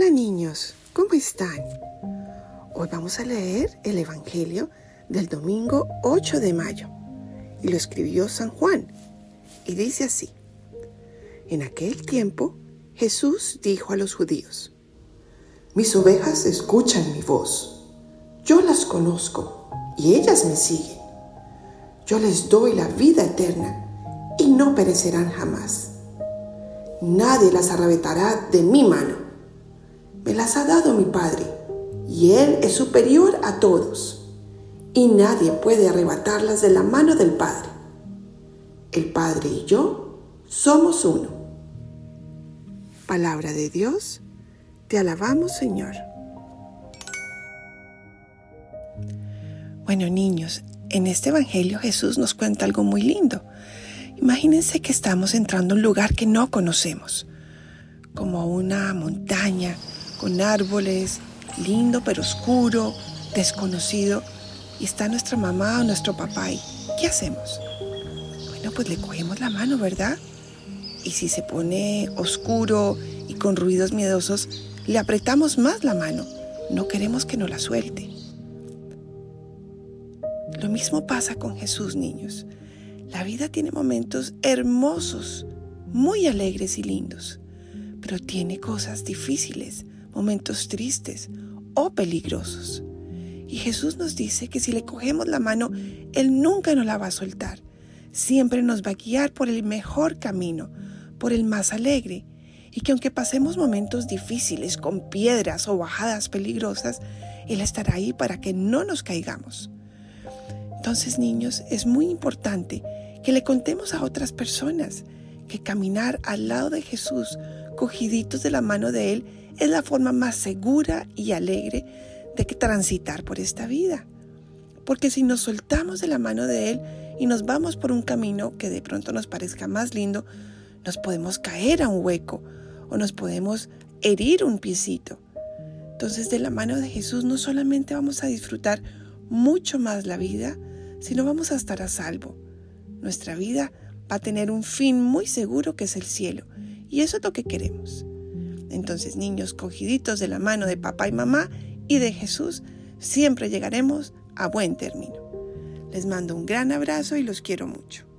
Hola niños, ¿cómo están? Hoy vamos a leer el Evangelio del domingo 8 de mayo y lo escribió San Juan y dice así. En aquel tiempo Jesús dijo a los judíos, Mis ovejas escuchan mi voz, yo las conozco y ellas me siguen. Yo les doy la vida eterna y no perecerán jamás. Nadie las arrebatará de mi mano me las ha dado mi Padre, y Él es superior a todos, y nadie puede arrebatarlas de la mano del Padre. El Padre y yo somos uno. Palabra de Dios, te alabamos Señor. Bueno niños, en este Evangelio Jesús nos cuenta algo muy lindo. Imagínense que estamos entrando a un lugar que no conocemos, como una montaña con árboles, lindo pero oscuro, desconocido, y está nuestra mamá o nuestro papá ahí. ¿Qué hacemos? Bueno, pues le cogemos la mano, ¿verdad? Y si se pone oscuro y con ruidos miedosos, le apretamos más la mano. No queremos que nos la suelte. Lo mismo pasa con Jesús, niños. La vida tiene momentos hermosos, muy alegres y lindos, pero tiene cosas difíciles, momentos tristes o peligrosos. Y Jesús nos dice que si le cogemos la mano, Él nunca nos la va a soltar. Siempre nos va a guiar por el mejor camino, por el más alegre. Y que aunque pasemos momentos difíciles con piedras o bajadas peligrosas, Él estará ahí para que no nos caigamos. Entonces, niños, es muy importante que le contemos a otras personas que caminar al lado de Jesús, cogiditos de la mano de Él, es la forma más segura y alegre de transitar por esta vida. Porque si nos soltamos de la mano de Él y nos vamos por un camino que de pronto nos parezca más lindo, nos podemos caer a un hueco o nos podemos herir un piecito. Entonces de la mano de Jesús no solamente vamos a disfrutar mucho más la vida, sino vamos a estar a salvo. Nuestra vida va a tener un fin muy seguro que es el cielo. Y eso es lo que queremos. Entonces, niños cogiditos de la mano de papá y mamá y de Jesús, siempre llegaremos a buen término. Les mando un gran abrazo y los quiero mucho.